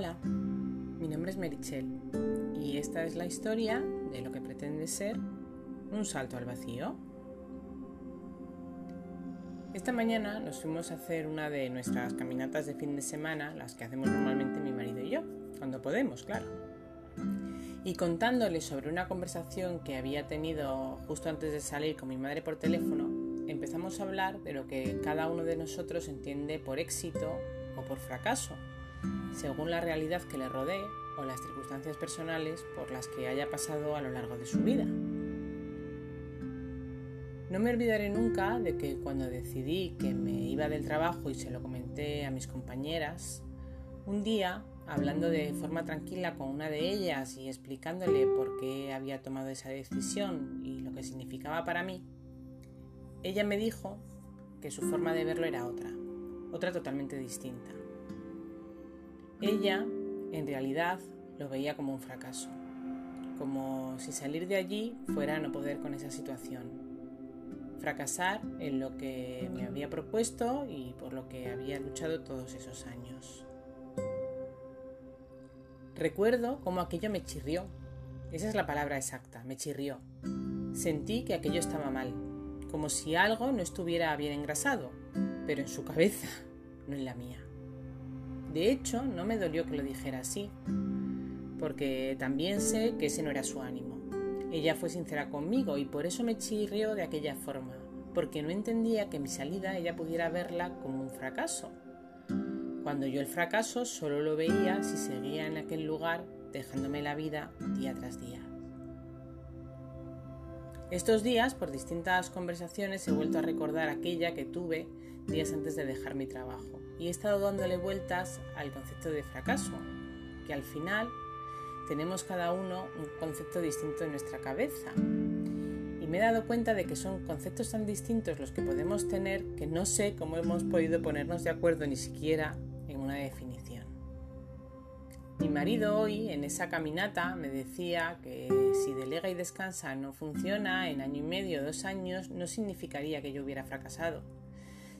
Hola, mi nombre es Merichel y esta es la historia de lo que pretende ser un salto al vacío. Esta mañana nos fuimos a hacer una de nuestras caminatas de fin de semana, las que hacemos normalmente mi marido y yo, cuando podemos, claro. Y contándole sobre una conversación que había tenido justo antes de salir con mi madre por teléfono, empezamos a hablar de lo que cada uno de nosotros entiende por éxito o por fracaso según la realidad que le rodee o las circunstancias personales por las que haya pasado a lo largo de su vida. No me olvidaré nunca de que cuando decidí que me iba del trabajo y se lo comenté a mis compañeras, un día, hablando de forma tranquila con una de ellas y explicándole por qué había tomado esa decisión y lo que significaba para mí, ella me dijo que su forma de verlo era otra, otra totalmente distinta. Ella, en realidad, lo veía como un fracaso, como si salir de allí fuera no poder con esa situación, fracasar en lo que me había propuesto y por lo que había luchado todos esos años. Recuerdo cómo aquello me chirrió, esa es la palabra exacta, me chirrió. Sentí que aquello estaba mal, como si algo no estuviera bien engrasado, pero en su cabeza, no en la mía. De hecho, no me dolió que lo dijera así, porque también sé que ese no era su ánimo. Ella fue sincera conmigo y por eso me chirrió de aquella forma, porque no entendía que mi salida ella pudiera verla como un fracaso, cuando yo el fracaso solo lo veía si seguía en aquel lugar dejándome la vida día tras día. Estos días, por distintas conversaciones, he vuelto a recordar aquella que tuve días antes de dejar mi trabajo y he estado dándole vueltas al concepto de fracaso, que al final tenemos cada uno un concepto distinto en nuestra cabeza. Y me he dado cuenta de que son conceptos tan distintos los que podemos tener que no sé cómo hemos podido ponernos de acuerdo ni siquiera en una definición. Mi marido hoy en esa caminata me decía que si delega y descansa no funciona en año y medio o dos años no significaría que yo hubiera fracasado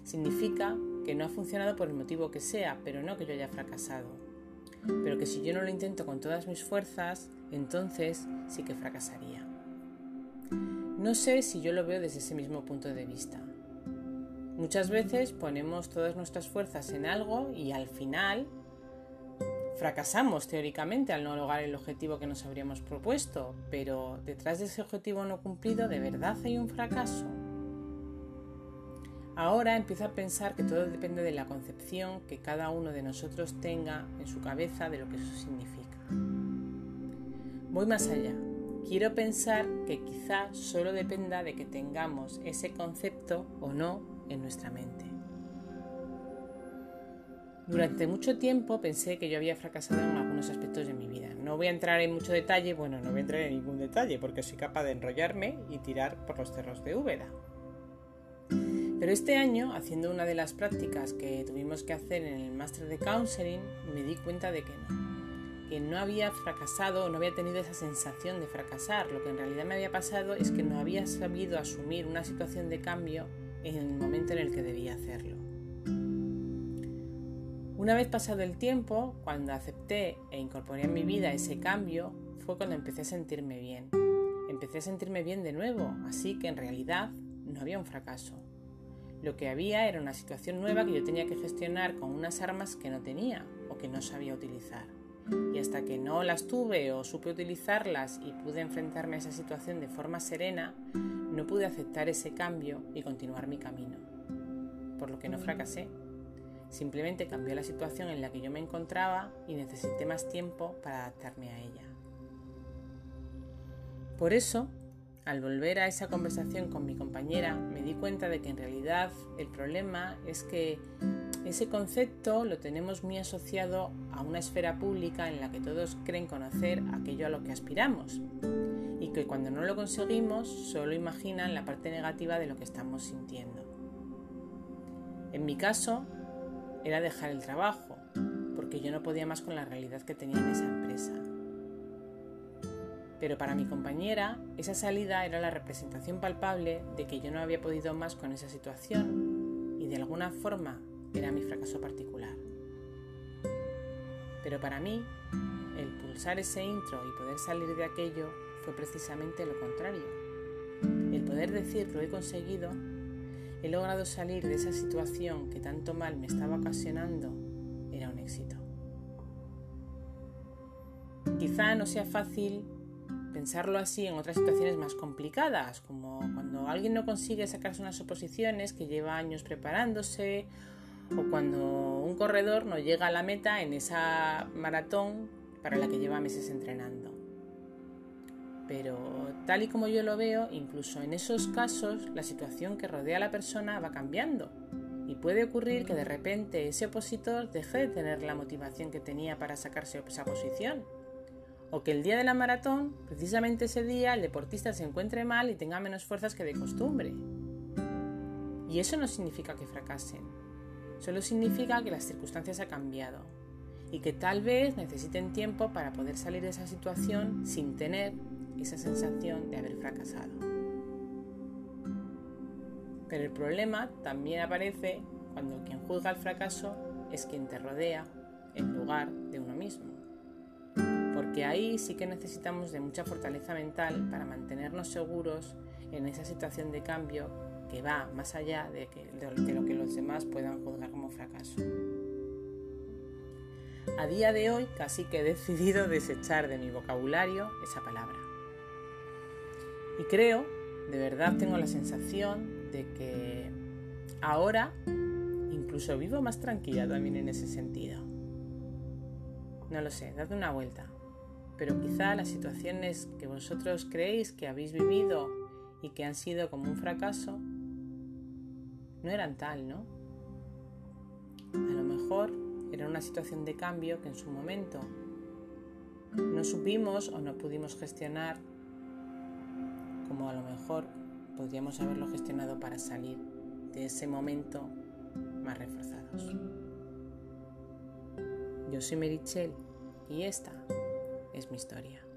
Significa que no ha funcionado por el motivo que sea, pero no que yo haya fracasado. Pero que si yo no lo intento con todas mis fuerzas, entonces sí que fracasaría. No sé si yo lo veo desde ese mismo punto de vista. Muchas veces ponemos todas nuestras fuerzas en algo y al final fracasamos teóricamente al no lograr el objetivo que nos habríamos propuesto, pero detrás de ese objetivo no cumplido, ¿de verdad hay un fracaso? Ahora empiezo a pensar que todo depende de la concepción que cada uno de nosotros tenga en su cabeza de lo que eso significa. Voy más allá. Quiero pensar que quizá solo dependa de que tengamos ese concepto o no en nuestra mente. Durante mucho tiempo pensé que yo había fracasado en algunos aspectos de mi vida. No voy a entrar en mucho detalle, bueno, no voy a entrar en ningún detalle porque soy capaz de enrollarme y tirar por los cerros de Úbeda. Pero este año, haciendo una de las prácticas que tuvimos que hacer en el máster de counseling, me di cuenta de que no, que no había fracasado, no había tenido esa sensación de fracasar. Lo que en realidad me había pasado es que no había sabido asumir una situación de cambio en el momento en el que debía hacerlo. Una vez pasado el tiempo, cuando acepté e incorporé en mi vida ese cambio, fue cuando empecé a sentirme bien. Empecé a sentirme bien de nuevo, así que en realidad no había un fracaso. Lo que había era una situación nueva que yo tenía que gestionar con unas armas que no tenía o que no sabía utilizar. Y hasta que no las tuve o supe utilizarlas y pude enfrentarme a esa situación de forma serena, no pude aceptar ese cambio y continuar mi camino. Por lo que no fracasé. Simplemente cambió la situación en la que yo me encontraba y necesité más tiempo para adaptarme a ella. Por eso al volver a esa conversación con mi compañera, me di cuenta de que en realidad el problema es que ese concepto lo tenemos muy asociado a una esfera pública en la que todos creen conocer aquello a lo que aspiramos y que cuando no lo conseguimos solo imaginan la parte negativa de lo que estamos sintiendo. En mi caso, era dejar el trabajo, porque yo no podía más con la realidad que tenía en esa empresa. Pero para mi compañera, esa salida era la representación palpable de que yo no había podido más con esa situación y de alguna forma era mi fracaso particular. Pero para mí, el pulsar ese intro y poder salir de aquello fue precisamente lo contrario. El poder decir lo he conseguido, he logrado salir de esa situación que tanto mal me estaba ocasionando, era un éxito. Quizá no sea fácil pensarlo así en otras situaciones más complicadas, como cuando alguien no consigue sacarse unas oposiciones que lleva años preparándose, o cuando un corredor no llega a la meta en esa maratón para la que lleva meses entrenando. Pero tal y como yo lo veo, incluso en esos casos la situación que rodea a la persona va cambiando y puede ocurrir que de repente ese opositor deje de tener la motivación que tenía para sacarse esa posición o que el día de la maratón, precisamente ese día, el deportista se encuentre mal y tenga menos fuerzas que de costumbre. Y eso no significa que fracasen, solo significa que las circunstancias han cambiado y que tal vez necesiten tiempo para poder salir de esa situación sin tener esa sensación de haber fracasado. Pero el problema también aparece cuando quien juzga el fracaso es quien te rodea en lugar de uno mismo porque ahí sí que necesitamos de mucha fortaleza mental para mantenernos seguros en esa situación de cambio que va más allá de, de lo que los demás puedan juzgar como fracaso. A día de hoy casi que he decidido desechar de mi vocabulario esa palabra. Y creo, de verdad tengo la sensación de que ahora incluso vivo más tranquila también en ese sentido. No lo sé, dadme una vuelta pero quizá las situaciones que vosotros creéis que habéis vivido y que han sido como un fracaso no eran tal, ¿no? A lo mejor era una situación de cambio que en su momento no supimos o no pudimos gestionar como a lo mejor podríamos haberlo gestionado para salir de ese momento más reforzados. Yo soy Merichel y esta es mi historia.